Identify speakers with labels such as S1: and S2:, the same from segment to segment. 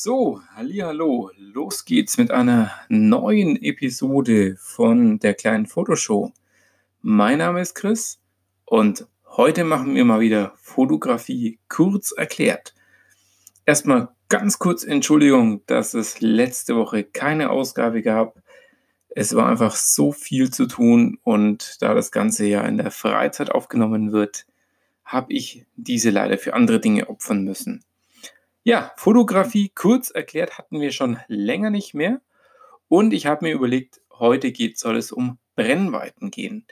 S1: So, hallo, los geht's mit einer neuen Episode von der kleinen Fotoshow. Mein Name ist Chris und heute machen wir mal wieder Fotografie kurz erklärt. Erstmal ganz kurz Entschuldigung, dass es letzte Woche keine Ausgabe gab. Es war einfach so viel zu tun und da das Ganze ja in der Freizeit aufgenommen wird, habe ich diese leider für andere Dinge opfern müssen. Ja, Fotografie kurz erklärt hatten wir schon länger nicht mehr. Und ich habe mir überlegt, heute geht, soll es um Brennweiten gehen.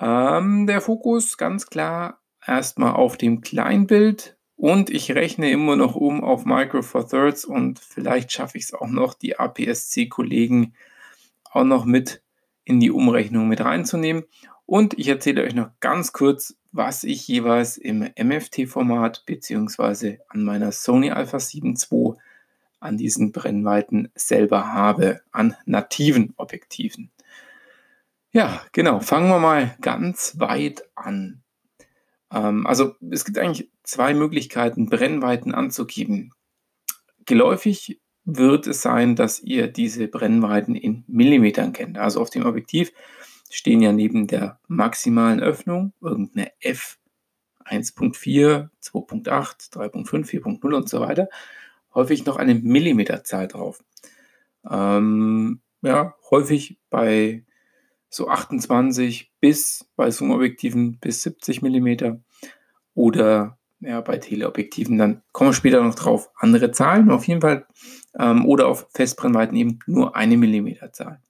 S1: Ähm, der Fokus ganz klar erstmal auf dem Kleinbild und ich rechne immer noch um auf Micro Four Thirds und vielleicht schaffe ich es auch noch, die APS-C-Kollegen auch noch mit in die Umrechnung mit reinzunehmen. Und ich erzähle euch noch ganz kurz, was ich jeweils im MFT-Format bzw. an meiner Sony Alpha 7 II an diesen Brennweiten selber habe, an nativen Objektiven. Ja, genau, fangen wir mal ganz weit an. Ähm, also es gibt eigentlich zwei Möglichkeiten, Brennweiten anzugeben. Geläufig wird es sein, dass ihr diese Brennweiten in Millimetern kennt. Also auf dem Objektiv stehen ja neben der maximalen Öffnung irgendeine F 1.4, 2.8, 3.5, 4.0 und so weiter, häufig noch eine Millimeterzahl drauf. Ähm, ja, häufig bei so 28 bis bei Zoom-Objektiven bis 70 Millimeter oder ja, bei Teleobjektiven, dann kommen wir später noch drauf, andere Zahlen auf jeden Fall ähm, oder auf Festbrennweiten eben nur eine Millimeterzahl.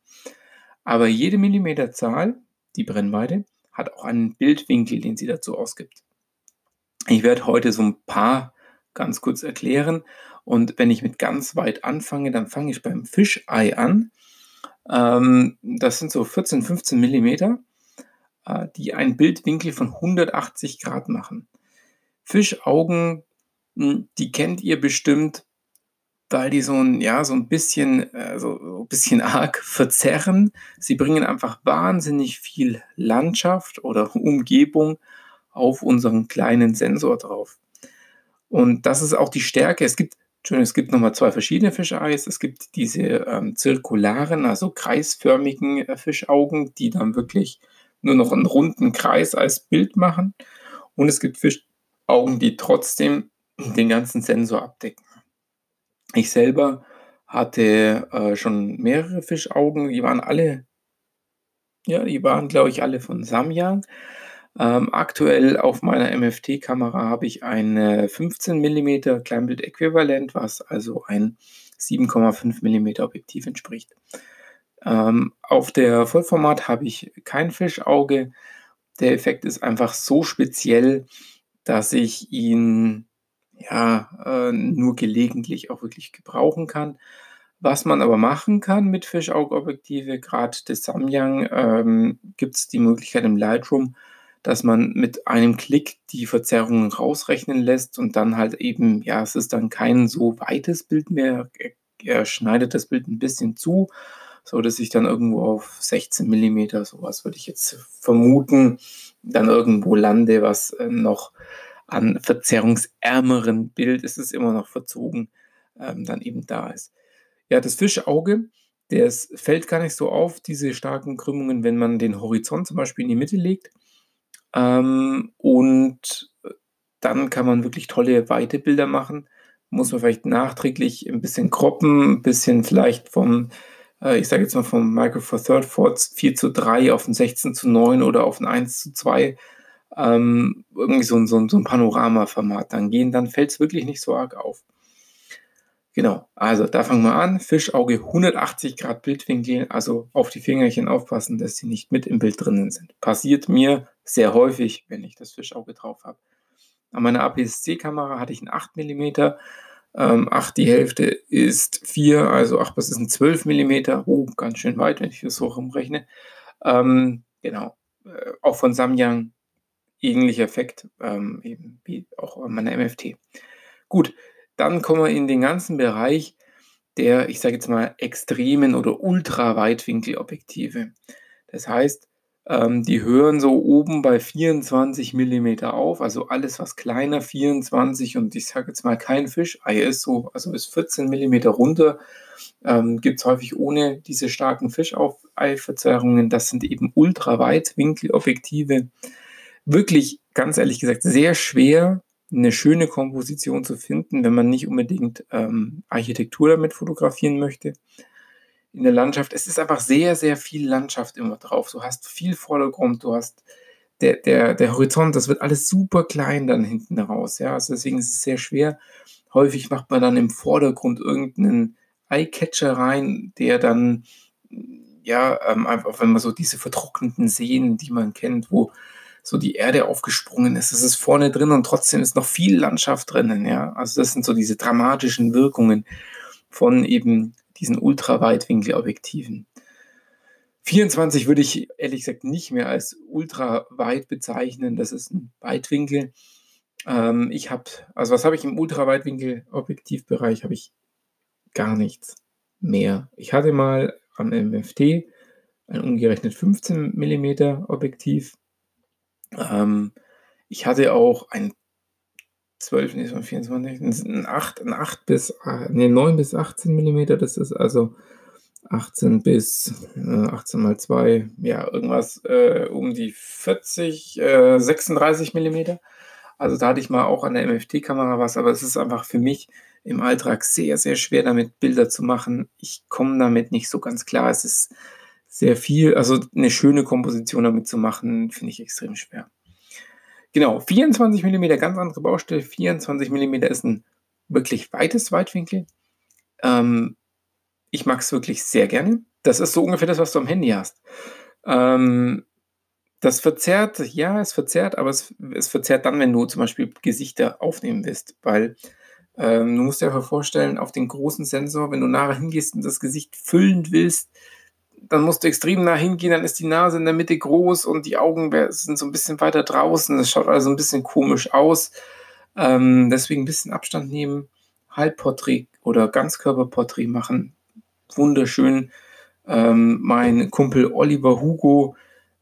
S1: Aber jede Millimeterzahl, die Brennweite, hat auch einen Bildwinkel, den sie dazu ausgibt. Ich werde heute so ein paar ganz kurz erklären. Und wenn ich mit ganz weit anfange, dann fange ich beim Fischei an. Ähm, das sind so 14, 15 Millimeter, äh, die einen Bildwinkel von 180 Grad machen. Fischaugen, hm, die kennt ihr bestimmt weil die so ein, ja, so ein bisschen, äh, so ein bisschen arg verzerren. Sie bringen einfach wahnsinnig viel Landschaft oder Umgebung auf unseren kleinen Sensor drauf. Und das ist auch die Stärke. Es gibt, es gibt nochmal zwei verschiedene Fischeis. Es gibt diese ähm, zirkularen, also kreisförmigen äh, Fischaugen, die dann wirklich nur noch einen runden Kreis als Bild machen. Und es gibt Fischaugen, die trotzdem den ganzen Sensor abdecken. Ich selber hatte äh, schon mehrere Fischaugen, die waren alle, ja, die waren, glaube ich, alle von Samyang. Ähm, aktuell auf meiner MFT-Kamera habe ich ein 15 mm Kleinbild-Äquivalent, was also ein 7,5 mm Objektiv entspricht. Ähm, auf der Vollformat habe ich kein Fischauge. Der Effekt ist einfach so speziell, dass ich ihn ja, äh, nur gelegentlich auch wirklich gebrauchen kann. Was man aber machen kann mit Fischaugobjektive, gerade des Samyang, ähm, gibt es die Möglichkeit im Lightroom, dass man mit einem Klick die Verzerrungen rausrechnen lässt und dann halt eben, ja, es ist dann kein so weites Bild mehr. Er, schneidet das Bild ein bisschen zu, so dass ich dann irgendwo auf 16 mm, sowas würde ich jetzt vermuten, dann irgendwo lande, was äh, noch an verzerrungsärmeren Bild, ist es immer noch verzogen, ähm, dann eben da ist. Ja, das Fischauge, das fällt gar nicht so auf, diese starken Krümmungen, wenn man den Horizont zum Beispiel in die Mitte legt. Ähm, und dann kann man wirklich tolle weite Bilder machen. Muss man vielleicht nachträglich ein bisschen kroppen, ein bisschen vielleicht vom, äh, ich sage jetzt mal vom Micro Four Third Forts 4 zu 3 auf ein 16 zu 9 oder auf ein 1 zu 2 ähm, irgendwie so, so, so ein Panorama-Format dann gehen, dann fällt es wirklich nicht so arg auf. Genau, also da fangen wir an. Fischauge 180 Grad Bildwinkel, also auf die Fingerchen aufpassen, dass sie nicht mit im Bild drinnen sind. Passiert mir sehr häufig, wenn ich das Fischauge drauf habe. An meiner APS-C-Kamera hatte ich ein 8 mm. Ähm, 8 die Hälfte ist 4, also 8 das ist ein 12 mm. Oh, ganz schön weit, wenn ich das so rumrechne. Ähm, genau, äh, auch von Samyang ähnlicher Effekt, ähm, eben wie auch an meiner MFT. Gut, dann kommen wir in den ganzen Bereich der, ich sage jetzt mal, extremen oder Ultraweitwinkelobjektive. Das heißt, Ähm, die hören so oben bei 24 mm auf, also alles, was kleiner 24 und ich sage jetzt mal kein Fischei ist, so, also bis 14 mm runter, ähm, gibt es häufig ohne diese starken Fischaufei-Verzerrungen. Das sind eben Ultraweitwinkelobjektive. Wirklich, ganz ehrlich gesagt, sehr schwer, eine schöne Komposition zu finden, wenn man nicht unbedingt ähm, Architektur damit fotografieren möchte in der Landschaft. Es ist einfach sehr, sehr viel Landschaft immer drauf. Du hast viel Vordergrund, du hast der, der, der Horizont, das wird alles super klein dann hinten raus. Ja? Also deswegen ist es sehr schwer. Häufig macht man dann im Vordergrund irgendeinen Eyecatcher rein, der dann, ja, ähm, einfach, wenn man so diese vertrockneten Seen, die man kennt, wo so die Erde aufgesprungen ist, das ist vorne drin und trotzdem ist noch viel Landschaft drinnen, ja. Also das sind so diese dramatischen Wirkungen von eben diesen Ultraweitwinkelobjektiven. 24 würde ich ehrlich gesagt nicht mehr als ultraweit bezeichnen. Das ist ein Weitwinkel. Ähm, ich habe, also was habe ich im Ultraweitwinkelobjektivbereich? Habe ich gar nichts mehr. Ich hatte mal am MFT ein umgerechnet 15 mm Objektiv. Ähm, ich hatte auch ein 12, nee, 24, ein 8, ein 8 bis, nee, 9 bis 18 mm, das ist also 18 bis äh, 18 mal 2, ja, irgendwas äh, um die 40, äh, 36 mm. Also da hatte ich mal auch an der MFT-Kamera was, aber es ist einfach für mich im Alltag sehr, sehr schwer damit Bilder zu machen. Ich komme damit nicht so ganz klar. Es ist sehr viel, also eine schöne Komposition damit zu machen, finde ich extrem schwer. Genau, 24 mm, ganz andere Baustelle. 24 mm ist ein wirklich weites Weitwinkel. Ähm, ich mag es wirklich sehr gerne. Das ist so ungefähr das, was du am Handy hast. Ähm, das verzerrt, ja, es verzerrt, aber es, es verzerrt dann, wenn du zum Beispiel Gesichter aufnehmen willst, weil ähm, du musst dir vorstellen, auf den großen Sensor, wenn du nachher hingehst und das Gesicht füllend willst, dann musst du extrem nah hingehen, dann ist die Nase in der Mitte groß und die Augen sind so ein bisschen weiter draußen. Das schaut also ein bisschen komisch aus. Ähm, deswegen ein bisschen Abstand nehmen, Halbporträt oder Ganzkörperporträt machen. Wunderschön. Ähm, mein Kumpel Oliver Hugo,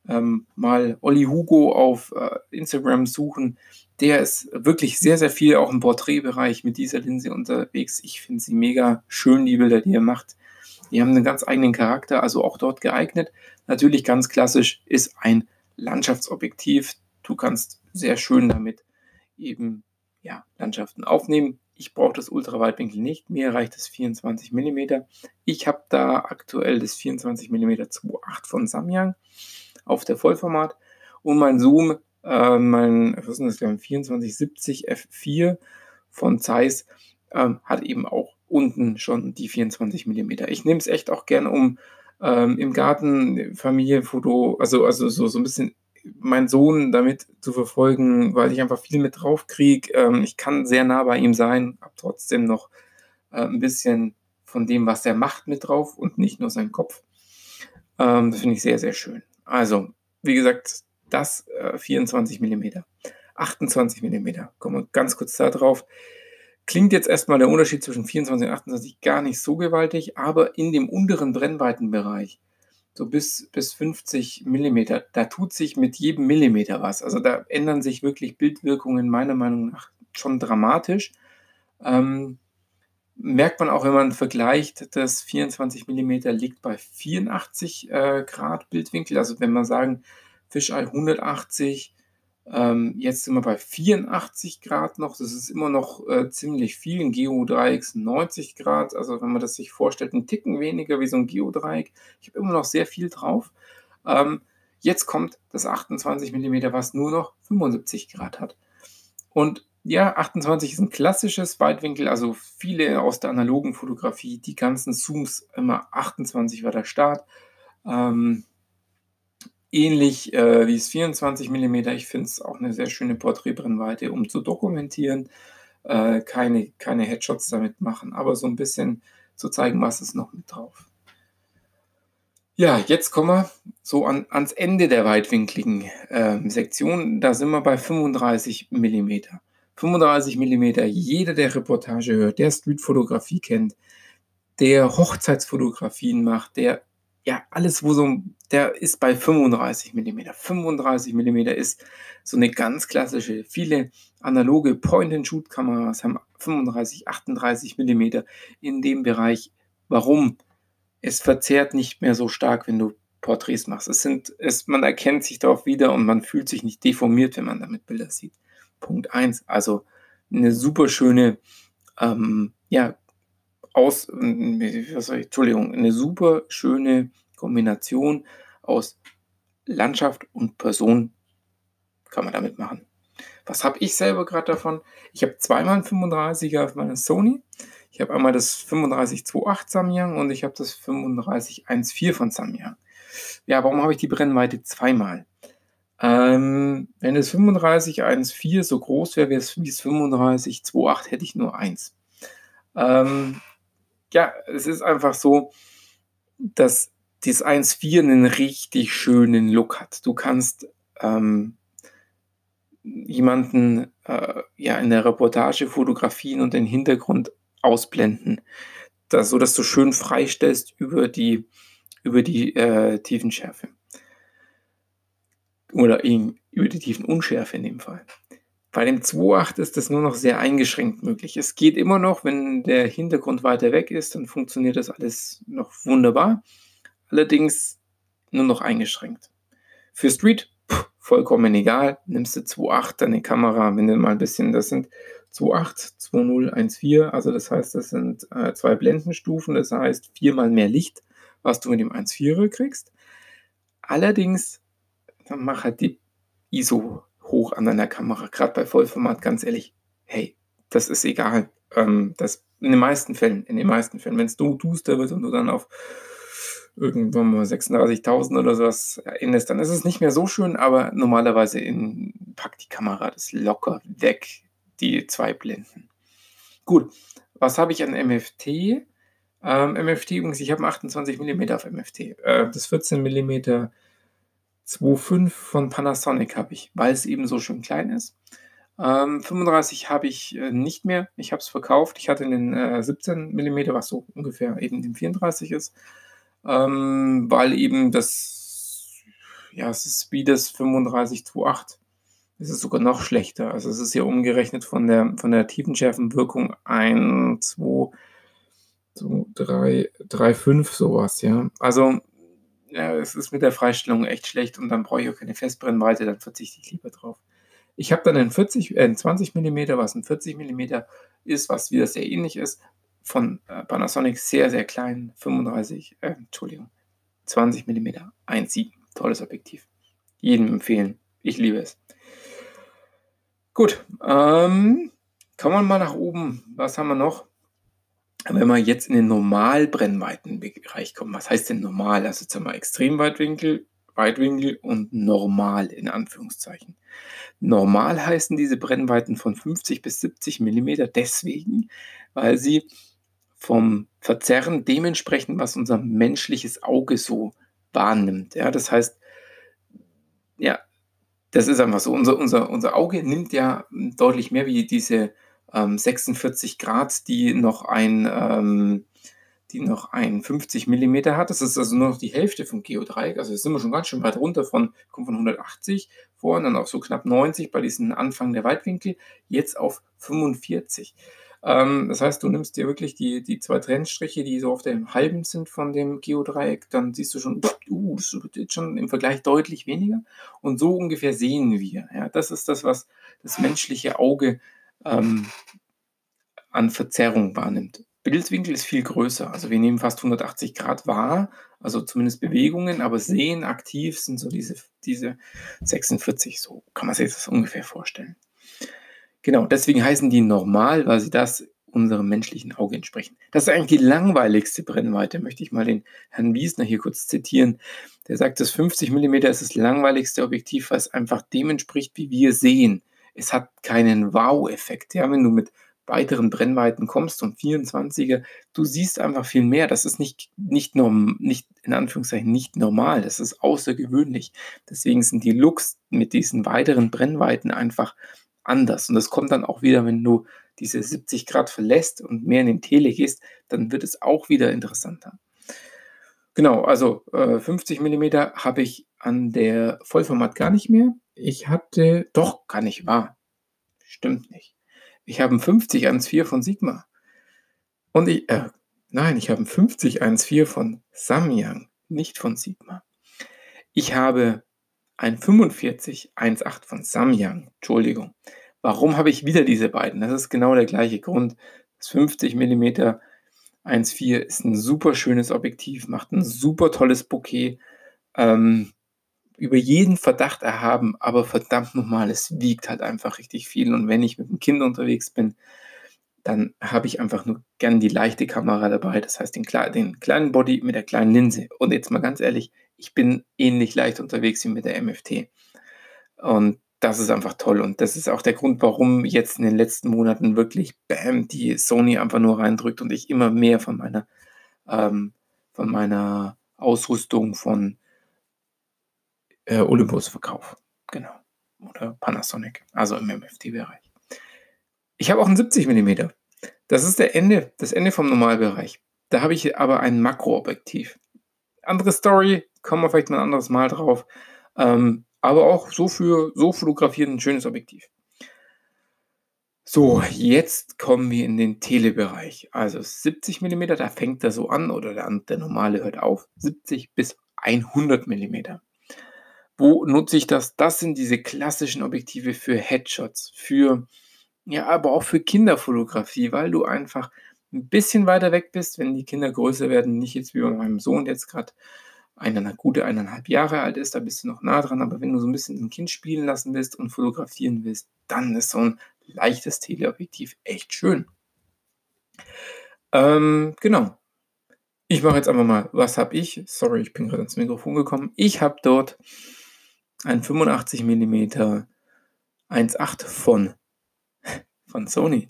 S1: ähm, mal Olli Hugo auf äh, Instagram suchen. Der ist wirklich sehr, sehr viel auch im Porträtbereich mit dieser Linse unterwegs. Ich finde sie mega schön, die Bilder, die er macht. Die haben einen ganz eigenen Charakter, also auch dort geeignet. Natürlich ganz klassisch ist ein Landschaftsobjektiv. Du kannst sehr schön damit eben ja, Landschaften aufnehmen. Ich brauche das Ultraweitwinkel nicht, mir reicht das 24 mm. Ich habe da aktuell das 24 mm 2.8 von Samyang auf der Vollformat und mein Zoom, äh, mein was ist das, 2470 F4 von Zeiss äh, hat eben auch unten schon die 24 mm. Ich nehme es echt auch gern, um ähm, im Garten Familienfoto, also, also so, so ein bisschen meinen Sohn damit zu verfolgen, weil ich einfach viel mit drauf kriege. Ähm, ich kann sehr nah bei ihm sein, habe trotzdem noch äh, ein bisschen von dem, was er macht, mit drauf und nicht nur seinen Kopf. Ähm, das finde ich sehr, sehr schön. Also, wie gesagt, das äh, 24 mm. 28 mm. Kommen wir ganz kurz da drauf. Klingt jetzt erstmal der Unterschied zwischen 24 und 28 gar nicht so gewaltig, aber in dem unteren Brennweitenbereich, so bis, bis 50 mm, da tut sich mit jedem Millimeter was. Also da ändern sich wirklich Bildwirkungen meiner Meinung nach schon dramatisch. Ähm, merkt man auch, wenn man vergleicht, dass 24 mm liegt bei 84 äh, Grad Bildwinkel. Also wenn man sagen, Fischei 180, ähm, jetzt sind wir bei 84 Grad noch. Das ist immer noch äh, ziemlich viel. Ein Geodreieck ist 90 Grad. Also wenn man das sich vorstellt, ein Ticken weniger wie so ein Geodreieck. Ich habe immer noch sehr viel drauf. Ähm, jetzt kommt das 28 mm, was nur noch 75 Grad hat. Und ja, 28 ist ein klassisches Weitwinkel. Also viele aus der analogen Fotografie, die ganzen Zooms immer 28 war der Start. Ähm, ähnlich äh, wie es 24 mm. Ich finde es auch eine sehr schöne Porträtbrennweite, um zu dokumentieren. Äh, keine, keine Headshots damit machen, aber so ein bisschen zu zeigen, was ist noch mit drauf. Ja, jetzt kommen wir so an, ans Ende der weitwinkligen äh, Sektion. Da sind wir bei 35 mm. 35 mm, jeder, der Reportage hört, der Streetfotografie kennt, der Hochzeitsfotografien macht, der ja, alles, wo so, der ist bei 35 mm. 35 mm ist so eine ganz klassische. Viele analoge Point-and-Shoot-Kameras haben 35, 38 mm in dem Bereich. Warum? Es verzerrt nicht mehr so stark, wenn du Porträts machst. Es sind, es, man erkennt sich darauf wieder und man fühlt sich nicht deformiert, wenn man damit Bilder sieht. Punkt 1. Also eine super schöne, ähm, ja, aus, was soll ich, Entschuldigung, eine super schöne Kombination aus Landschaft und Person kann man damit machen. Was habe ich selber gerade davon? Ich habe zweimal ein 35er auf meiner Sony. Ich habe einmal das 3528 Samyang und ich habe das 3514 von Samyang. Ja, warum habe ich die Brennweite zweimal? Ähm, wenn das 3514 so groß wäre wie es 3528, hätte ich nur eins. Ähm, ja, es ist einfach so, dass das 1.4 einen richtig schönen Look hat. Du kannst ähm, jemanden äh, ja in der Reportage fotografieren und den Hintergrund ausblenden, das, so dass du schön freistellst über die, über die äh, Tiefenschärfe. Oder eben über die Tiefenunschärfe in dem Fall. Bei dem 2.8 ist das nur noch sehr eingeschränkt möglich. Es geht immer noch, wenn der Hintergrund weiter weg ist, dann funktioniert das alles noch wunderbar. Allerdings nur noch eingeschränkt. Für Street pff, vollkommen egal. Nimmst du 2.8 deine Kamera, wenn du mal ein bisschen, das sind 2.8, 2.0, also das heißt, das sind äh, zwei Blendenstufen, das heißt viermal mehr Licht, was du mit dem 1.4er kriegst. Allerdings, dann mach halt die ISO hoch an deiner Kamera, gerade bei Vollformat, ganz ehrlich, hey, das ist egal. Ähm, das in den meisten Fällen, in den meisten Fällen, wenn es du duster wird und du dann auf irgendwann mal 36.000 oder sowas endest, dann ist es nicht mehr so schön, aber normalerweise in, packt die Kamera das locker weg, die zwei Blenden. Gut, was habe ich an MFT? Ähm, MFT übrigens, ich habe 28 mm auf MFT. Äh, das 14 mm 2.5 von Panasonic habe ich, weil es eben so schön klein ist. Ähm, 35 habe ich äh, nicht mehr. Ich habe es verkauft. Ich hatte den äh, 17 mm, was so ungefähr eben den 34 ist. Ähm, weil eben das, ja, es ist wie das 35-2.8. Es ist sogar noch schlechter. Also es ist ja umgerechnet von der, von der Tiefenschärfenwirkung 1, 2, 3, 3, 5 sowas, ja. Also ja, es ist mit der Freistellung echt schlecht und dann brauche ich auch keine Festbrennweite, dann verzichte ich lieber drauf. Ich habe dann einen, 40, äh, einen 20 mm, was ein 40 mm ist, was wieder sehr ähnlich ist, von äh, Panasonic sehr, sehr klein, 35, äh, Entschuldigung, 20 mm 1.7. Tolles Objektiv. Jedem empfehlen. Ich liebe es. Gut, ähm, kommen wir mal nach oben. Was haben wir noch? Wenn wir jetzt in den Normalbrennweitenbereich kommen, was heißt denn normal? Also jetzt haben wir Extremweitwinkel, Weitwinkel und normal in Anführungszeichen. Normal heißen diese Brennweiten von 50 bis 70 mm deswegen, weil sie vom Verzerren dementsprechend, was unser menschliches Auge so wahrnimmt. Ja, das heißt, ja, das ist einfach so. Unser, unser, unser Auge nimmt ja deutlich mehr wie diese ähm, 46 Grad, die noch ein, ähm, die noch ein 50 mm hat. Das ist also nur noch die Hälfte vom Geodreieck. Also sind wir schon ganz schön weit runter von, kommen von 180 vor und dann auf so knapp 90 bei diesem Anfang der Weitwinkel, jetzt auf 45. Ähm, das heißt, du nimmst dir wirklich die, die zwei Trennstriche, die so auf dem halben sind von dem Geodreieck, dann siehst du schon, uh, das jetzt schon im Vergleich deutlich weniger. Und so ungefähr sehen wir. Ja, das ist das, was das menschliche Auge ähm, an Verzerrung wahrnimmt. Bildwinkel ist viel größer. Also wir nehmen fast 180 Grad wahr, also zumindest Bewegungen, aber sehen aktiv sind so diese, diese 46, so kann man sich das ungefähr vorstellen. Genau, deswegen heißen die normal, weil sie das unserem menschlichen Auge entsprechen. Das ist eigentlich die langweiligste Brennweite, möchte ich mal den Herrn Wiesner hier kurz zitieren. Der sagt, das 50 mm ist das langweiligste Objektiv, was einfach dem entspricht, wie wir sehen. Es hat keinen Wow-Effekt. Ja, wenn du mit weiteren Brennweiten kommst und 24er, du siehst einfach viel mehr. Das ist nicht, nicht, norm, nicht in Anführungszeichen nicht normal, das ist außergewöhnlich. Deswegen sind die Looks mit diesen weiteren Brennweiten einfach anders. Und das kommt dann auch wieder, wenn du diese 70 Grad verlässt und mehr in den Tele gehst, dann wird es auch wieder interessanter. Genau, also äh, 50 mm habe ich an der Vollformat gar nicht mehr. Ich hatte, doch, kann nicht wahr. Stimmt nicht. Ich habe einen 50 1.4 von Sigma. Und ich, äh, nein, ich habe einen 50 1.4 von Samyang, nicht von Sigma. Ich habe ein 45 1.8 von Samyang. Entschuldigung. Warum habe ich wieder diese beiden? Das ist genau der gleiche Grund. Das 50 mm 1.4 ist ein super schönes Objektiv, macht ein super tolles Bouquet. Ähm, über jeden Verdacht erhaben, aber verdammt nochmal, es wiegt halt einfach richtig viel. Und wenn ich mit dem Kind unterwegs bin, dann habe ich einfach nur gern die leichte Kamera dabei. Das heißt, den, den, kleinen Body mit der kleinen Linse. Und jetzt mal ganz ehrlich, ich bin ähnlich leicht unterwegs wie mit der MFT. Und das ist einfach toll. Und das ist auch der Grund, warum jetzt in den letzten Monaten wirklich Bam, die Sony einfach nur reindrückt und ich immer mehr von meiner, ähm, von meiner Ausrüstung von äh, Olympus verkaufe. Genau. Oder Panasonic, also im MFT-Bereich. Ich habe auch ein 70 mm. Das ist der Ende, das Ende vom Normalbereich. Da habe ich aber ein Makroobjektiv. Andere Story, kommen wir vielleicht mal ein anderes Mal drauf. Ähm, aber auch so für so fotografiert ein schönes Objektiv. So, jetzt kommen wir in den Telebereich. Also 70 mm, da fängt er so an oder der, der normale hört auf. 70 bis 100 mm. Wo nutze ich das? Das sind diese klassischen Objektive für Headshots, für, ja, aber auch für Kinderfotografie, weil du einfach ein bisschen weiter weg bist, wenn die Kinder größer werden. Nicht jetzt wie bei meinem Sohn, jetzt gerade eine gute eineinhalb Jahre alt ist, da bist du noch nah dran, aber wenn du so ein bisschen ein Kind spielen lassen willst und fotografieren willst, dann ist so ein leichtes Teleobjektiv echt schön. Ähm, genau. Ich mache jetzt einfach mal, was habe ich? Sorry, ich bin gerade ins Mikrofon gekommen. Ich habe dort ein 85 mm 1.8 von, von Sony.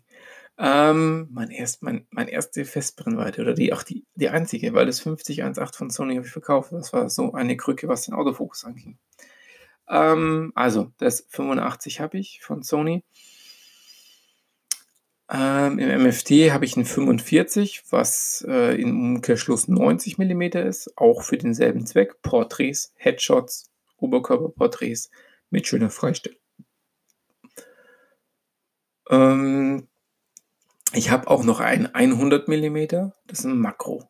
S1: Ähm, mein, erst, mein, mein erste Festbrennweite oder die, auch die, die einzige, weil das 5018 von Sony habe ich verkauft. Das war so eine Krücke, was den Autofokus anging. Ähm, also, das 85 habe ich von Sony. Ähm, Im MFT habe ich einen 45, was äh, im Umkehrschluss 90 mm ist, auch für denselben Zweck. Porträts, Headshots, Oberkörperporträts mit schöner Freistellung. Ähm, ich habe auch noch ein 100 mm, das ist ein Makro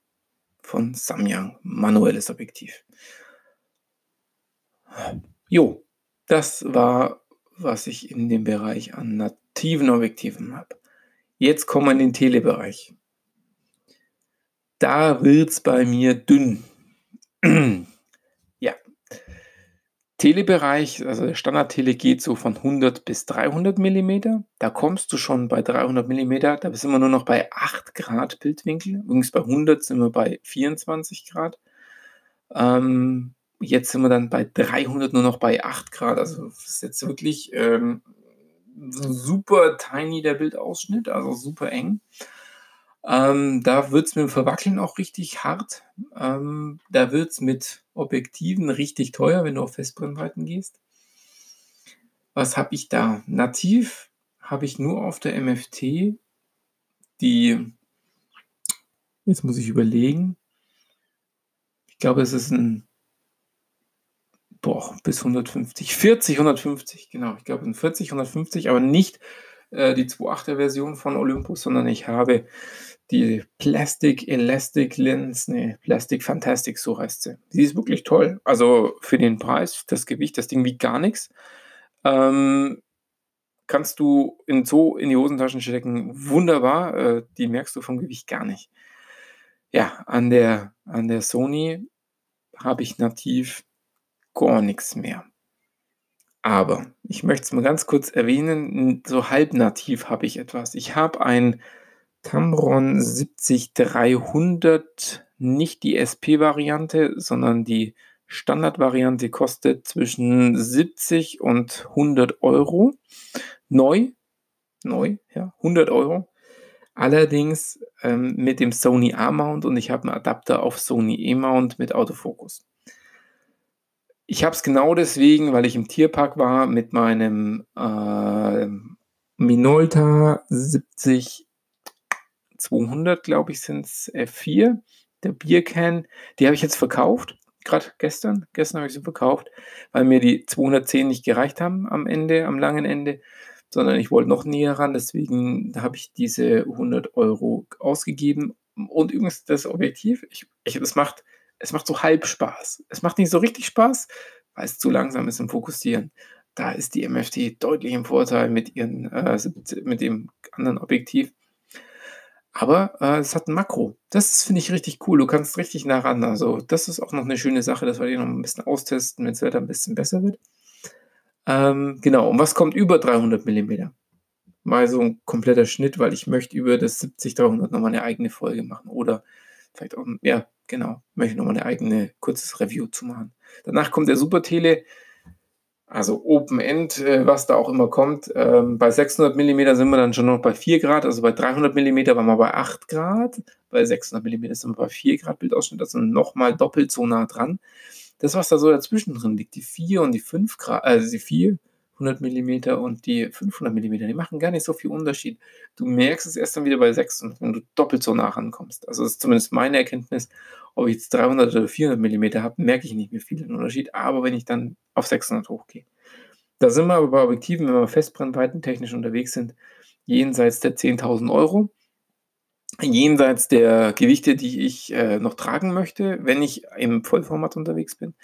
S1: von Samyang, manuelles Objektiv. Jo, das war, was ich in dem Bereich an nativen Objektiven habe. Jetzt kommen wir in den Telebereich. Da wird es bei mir dünn. Telebereich, also der Standard-Tele geht so von 100 bis 300 mm. Da kommst du schon bei 300 mm, da sind wir nur noch bei 8 Grad Bildwinkel. Übrigens bei 100 sind wir bei 24 Grad. Ähm, jetzt sind wir dann bei 300 nur noch bei 8 Grad. Also das ist jetzt wirklich ähm, super tiny der Bildausschnitt, also super eng. Ähm, da wird es mit dem Verwackeln auch richtig hart. Ähm, da wird es mit Objektiven richtig teuer, wenn du auf Festbrennweiten gehst. Was habe ich da? Nativ habe ich nur auf der MFT die, jetzt muss ich überlegen, ich glaube, es ist ein, boah, bis 150, 40, 150, genau, ich glaube ein 40, 150, aber nicht äh, die 2.8er Version von Olympus, sondern ich habe die Plastic Elastic Lens, nee, Plastic Fantastic, so heißt sie. Sie ist wirklich toll. Also für den Preis, das Gewicht, das Ding wiegt gar nichts. Ähm, kannst du in so in die Hosentaschen stecken. Wunderbar. Äh, die merkst du vom Gewicht gar nicht. Ja, an der, an der Sony habe ich nativ gar nichts mehr. Aber ich möchte es mal ganz kurz erwähnen, so halb nativ habe ich etwas. Ich habe ein Tamron 70300 nicht die SP-Variante, sondern die Standard-Variante kostet zwischen 70 und 100 Euro. Neu, neu, ja, 100 Euro. Allerdings ähm, mit dem Sony A-Mount und ich habe einen Adapter auf Sony E-Mount mit Autofokus. Ich habe es genau deswegen, weil ich im Tierpark war mit meinem äh, Minolta 70 200, glaube ich, sind es F4. der Biercan, die habe ich jetzt verkauft, gerade gestern. Gestern habe ich sie verkauft, weil mir die 210 nicht gereicht haben am Ende, am langen Ende, sondern ich wollte noch näher ran. Deswegen habe ich diese 100 Euro ausgegeben. Und übrigens das Objektiv, ich, ich, es, macht, es macht so halb Spaß. Es macht nicht so richtig Spaß, weil es zu langsam ist im Fokussieren. Da ist die MFT deutlich im Vorteil mit, ihren, äh, mit dem anderen Objektiv. Aber äh, es hat ein Makro. Das finde ich richtig cool. Du kannst richtig nah ran. Also, das ist auch noch eine schöne Sache. Das werde ich noch ein bisschen austesten, wenn das Wetter ein bisschen besser wird. Ähm, genau. Und was kommt über 300 mm? Mal so ein kompletter Schnitt, weil ich möchte über das 70-300 nochmal eine eigene Folge machen. Oder vielleicht auch, ja, genau, möchte nochmal eine eigene kurzes Review zu machen. Danach kommt der Super Tele also Open End, äh, was da auch immer kommt. Ähm, bei 600 mm sind wir dann schon noch bei 4 Grad, also bei 300 mm waren wir bei 8 Grad, bei 600 mm sind wir bei 4 Grad Bildausschnitt, also nochmal doppelt so nah dran. Das, was da so dazwischen drin liegt, die 4 und die 5 Grad, also die 4 100 mm und die 500 mm, die machen gar nicht so viel Unterschied. Du merkst es erst dann wieder bei 6, wenn du doppelt so nah rankommst. Also das ist zumindest meine Erkenntnis. Ob ich jetzt 300 oder 400 mm habe, merke ich nicht mehr viel Unterschied. Aber wenn ich dann auf 600 hochgehe. Da sind wir aber bei Objektiven, wenn wir Festbrennweiten technisch unterwegs sind, jenseits der 10.000 Euro. Jenseits der Gewichte, die ich äh, noch tragen möchte, wenn ich im Vollformat unterwegs bin.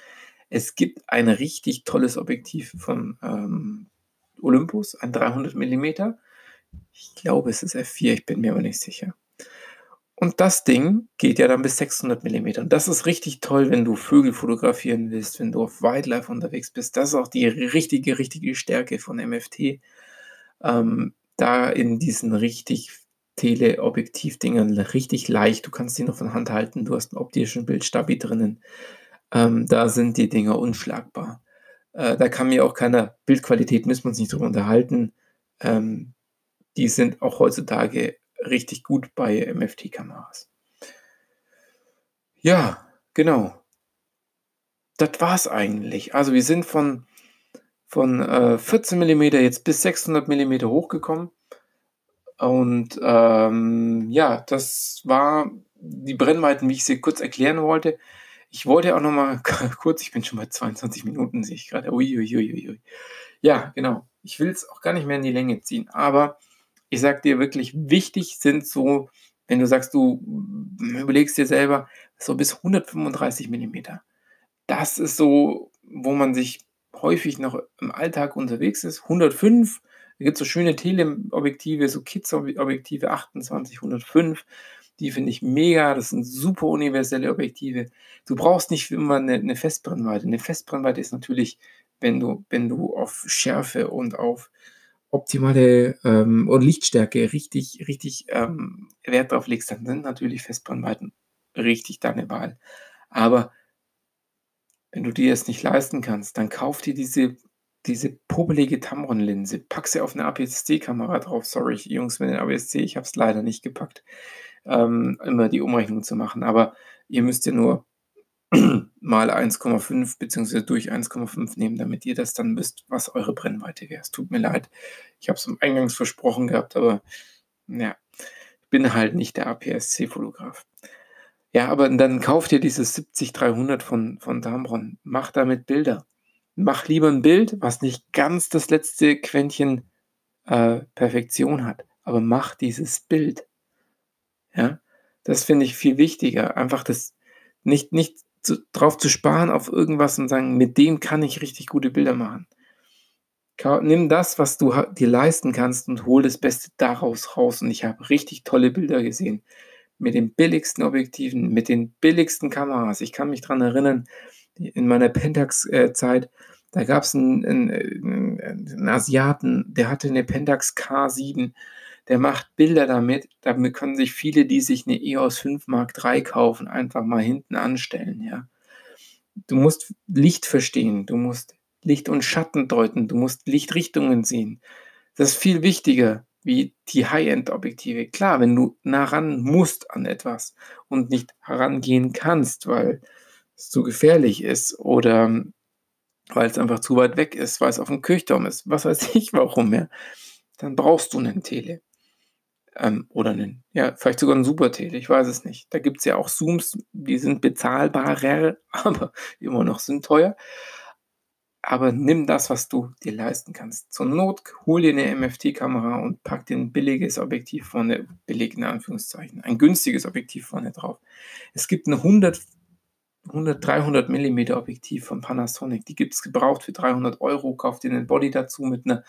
S1: Es gibt ein richtig tolles Objektiv von ähm, Olympus, ein 300 mm. Ich glaube, es ist F4, ich bin mir aber nicht sicher. Und das Ding geht ja dann bis 600 mm. Und das ist richtig toll, wenn du Vögel fotografieren willst, wenn du auf Wildlife unterwegs bist. Das ist auch die richtige, richtige Stärke von MFT. Ähm, da in diesen richtig Teleobjektiv-Dingern richtig leicht. Du kannst die noch von Hand halten. Du hast einen optischen Bildstabi drinnen. Ähm, da sind die Dinger unschlagbar. Äh, da kann mir auch keiner Bildqualität, müssen wir uns nicht drüber unterhalten. Ähm, die sind auch heutzutage richtig gut bei MFT-Kameras. Ja, genau. Das war's eigentlich. Also wir sind von, von äh, 14 mm jetzt bis 600 mm hochgekommen. Und ähm, ja, das war die Brennweiten, wie ich sie kurz erklären wollte. Ich wollte auch noch mal kurz, ich bin schon bei 22 Minuten, sehe ich gerade. Uiuiuiui. Ja, genau. Ich will es auch gar nicht mehr in die Länge ziehen, aber ich sage dir wirklich, wichtig sind so, wenn du sagst, du überlegst dir selber, so bis 135 mm. Das ist so, wo man sich häufig noch im Alltag unterwegs ist. 105, da gibt es so schöne Teleobjektive, so Kids-Objektive, 28, 105. Die finde ich mega. Das sind super universelle Objektive. Du brauchst nicht immer eine, eine Festbrennweite. Eine Festbrennweite ist natürlich, wenn du, wenn du auf Schärfe und auf optimale ähm, und Lichtstärke richtig, richtig ähm, Wert drauf legst, dann sind natürlich Festbrennweiten richtig deine Wahl. Aber wenn du dir es nicht leisten kannst, dann kauf dir diese, diese popelige Tamron-Linse, pack sie auf eine APS-C-Kamera drauf. Sorry, Jungs, mit den APS-C, ich habe es leider nicht gepackt ähm, immer die Umrechnung zu machen. Aber ihr müsst ja nur mal 1,5 bzw. durch 1,5 nehmen, damit ihr das dann wisst, was eure Brennweite wäre. Es tut mir leid, ich habe es am Eingangs versprochen gehabt, aber ja, ich bin halt nicht der APS-C-Fotograf. Ja, aber dann kauft ihr dieses 70-300 von, von Damron, macht damit Bilder. Mach lieber ein Bild, was nicht ganz das letzte Quäntchen äh, Perfektion hat, aber mach dieses Bild. Ja, das finde ich viel wichtiger. Einfach das nicht, nicht zu, drauf zu sparen auf irgendwas und sagen, mit dem kann ich richtig gute Bilder machen. Nimm das, was du dir leisten kannst und hol das Beste daraus raus. Und ich habe richtig tolle Bilder gesehen. Mit den billigsten Objektiven, mit den billigsten Kameras. Ich kann mich daran erinnern, in meiner Pentax-Zeit, da gab es einen, einen, einen, Asiaten, der hatte eine Pentax K7 der macht Bilder damit. Damit können sich viele, die sich eine EOS 5 Mark III kaufen, einfach mal hinten anstellen, ja. Du musst Licht verstehen, du musst Licht und Schatten deuten, du musst Lichtrichtungen sehen. Das ist viel wichtiger wie die High-End-Objektive. Klar, wenn du nah ran musst an etwas und nicht herangehen kannst, weil es zu gefährlich ist oder weil es einfach zu weit weg ist, weil es auf dem Kirchturm ist, was weiß ich warum, ja, dann brauchst du einen Tele Ähm, oder einen, ja, vielleicht sogar ein Super-Tele, ich weiß es nicht. Da gibt es ja auch Zooms, die sind bezahlbarer, aber immer noch sind teuer. Aber nimm das, was du dir leisten kannst. Zur Not hol dir eine MFT-Kamera und pack dir ein billiges Objektiv vorne, billig in Anführungszeichen, ein günstiges Objektiv vorne drauf. Es gibt ein 100, 100 300 mm Objektiv von Panasonic. Die gibt es gebraucht für 300 Euro. Kauf dir einen Body dazu mit einer,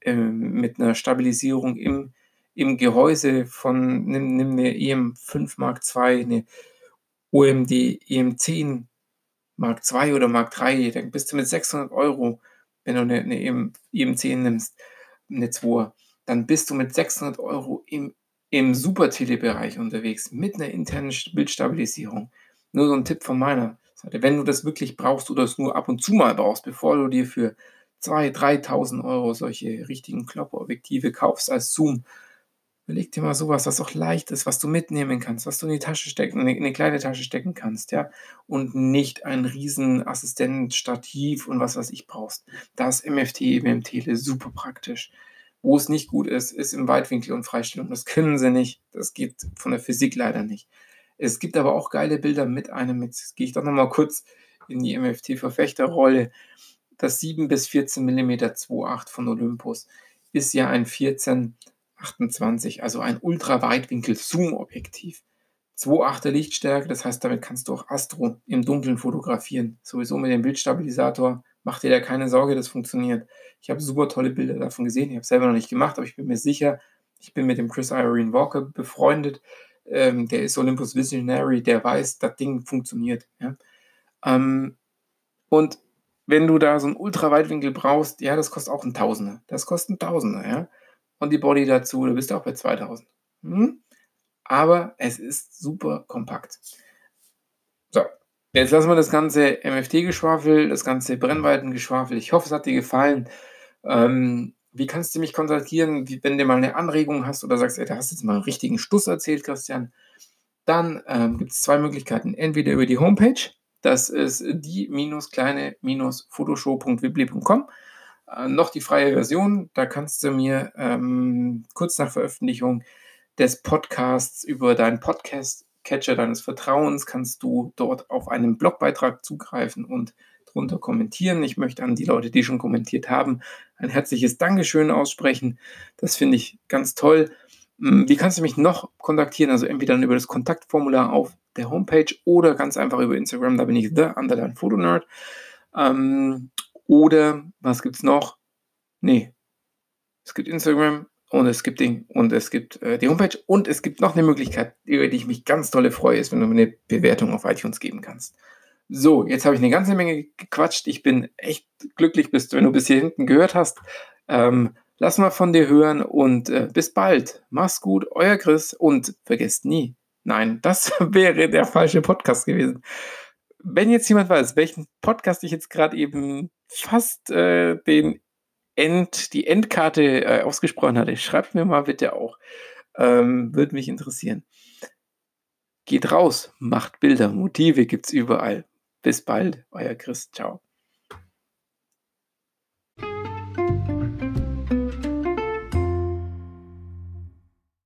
S1: äh, mit einer Stabilisierung im, im Gehäuse von, nimm, nimm eine EM5 Mark II, eine OMD EM10 Mark II oder Mark III, dann bist du mit 600 Euro, wenn du eine, eine EM10 nimmst, eine 2, dann bist du mit 600 Euro im, im Super-Tele-Bereich unterwegs mit einer internen Bildstabilisierung. Nur so ein Tipp von meiner Seite. Wenn du das wirklich brauchst oder es nur ab und zu mal brauchst, bevor du dir für 2.000, 3.000 Euro solche richtigen Klopperobjektive kaufst als Zoom, Überleg dir mal sowas, was auch leicht ist, was du mitnehmen kannst, was du in die Tasche stecken, in eine kleine Tasche stecken kannst, ja. Und nicht ein riesen Assistent, Stativ und was weiß ich brauchst. Da ist MFT Tele super praktisch. Wo es nicht gut ist, ist im Weitwinkel und Freistellung. Das können sie nicht. Das geht von der Physik leider nicht. Es gibt aber auch geile Bilder mit einem, jetzt gehe ich doch nochmal kurz in die MFT-Verfechterrolle. Das 7 bis 14 mm 2.8 von Olympus ist ja ein 14 28, also ein Ultraweitwinkel-Zoom-Objektiv. 2,8er Lichtstärke, das heißt, damit kannst du auch Astro im Dunkeln fotografieren. Sowieso mit dem Bildstabilisator. Mach dir da keine Sorge, das funktioniert. Ich habe super tolle Bilder davon gesehen. Ich habe es selber noch nicht gemacht, aber ich bin mir sicher, ich bin mit dem Chris Irene Walker befreundet. Ähm, der ist Olympus Visionary, der weiß, das Ding funktioniert. Ja? Ähm, und wenn du da so einen Ultraweitwinkel brauchst, ja, das kostet auch ein Tausender. Das kostet ein Tausender, ja und die Body dazu, du bist auch bei 2000. Hm? Aber es ist super kompakt. So, jetzt lassen wir das ganze MFT-Geschwafel, das ganze Brennweitengeschwafel. Ich hoffe, es hat dir gefallen. Ähm, wie kannst du mich kontaktieren, wenn du mal eine Anregung hast oder sagst, ey, da hast du jetzt mal einen richtigen Stuss erzählt, Christian? Dann ähm, gibt es zwei Möglichkeiten. Entweder über die Homepage, das ist die-kleine-fotoshow.wibli.com. Äh, noch die freie Version. Da kannst du mir ähm, kurz nach Veröffentlichung des Podcasts über deinen Podcast-Catcher deines Vertrauens kannst du dort auf einen Blogbeitrag zugreifen und drunter kommentieren. Ich möchte an die Leute, die schon kommentiert haben, ein herzliches Dankeschön aussprechen. Das finde ich ganz toll. Hm, wie kannst du mich noch kontaktieren? Also entweder über das Kontaktformular auf der Homepage oder ganz einfach über Instagram. Da bin ich the underline Fotonerd. Ähm, oder was gibt es noch? Nee. Es gibt Instagram und es gibt den, und es gibt äh, die Homepage und es gibt noch eine Möglichkeit, über die ich mich ganz tolle freue, ist, wenn du mir eine Bewertung auf iTunes geben kannst. So, jetzt habe ich eine ganze Menge gequatscht. Ich bin echt glücklich, bist, wenn du bis hier hinten gehört hast. Ähm, lass mal von dir hören und äh, bis bald. Mach's gut, euer Chris und vergesst nie. Nein, das wäre der falsche Podcast gewesen wenn jetzt jemand weiß, welchen Podcast ich jetzt gerade eben fast äh, den End, die Endkarte äh, ausgesprochen hatte, schreibt mir mal bitte auch. Ähm, Würde mich interessieren. Geht raus, macht Bilder, Motive gibt's überall. Bis bald, euer Chris. Ciao.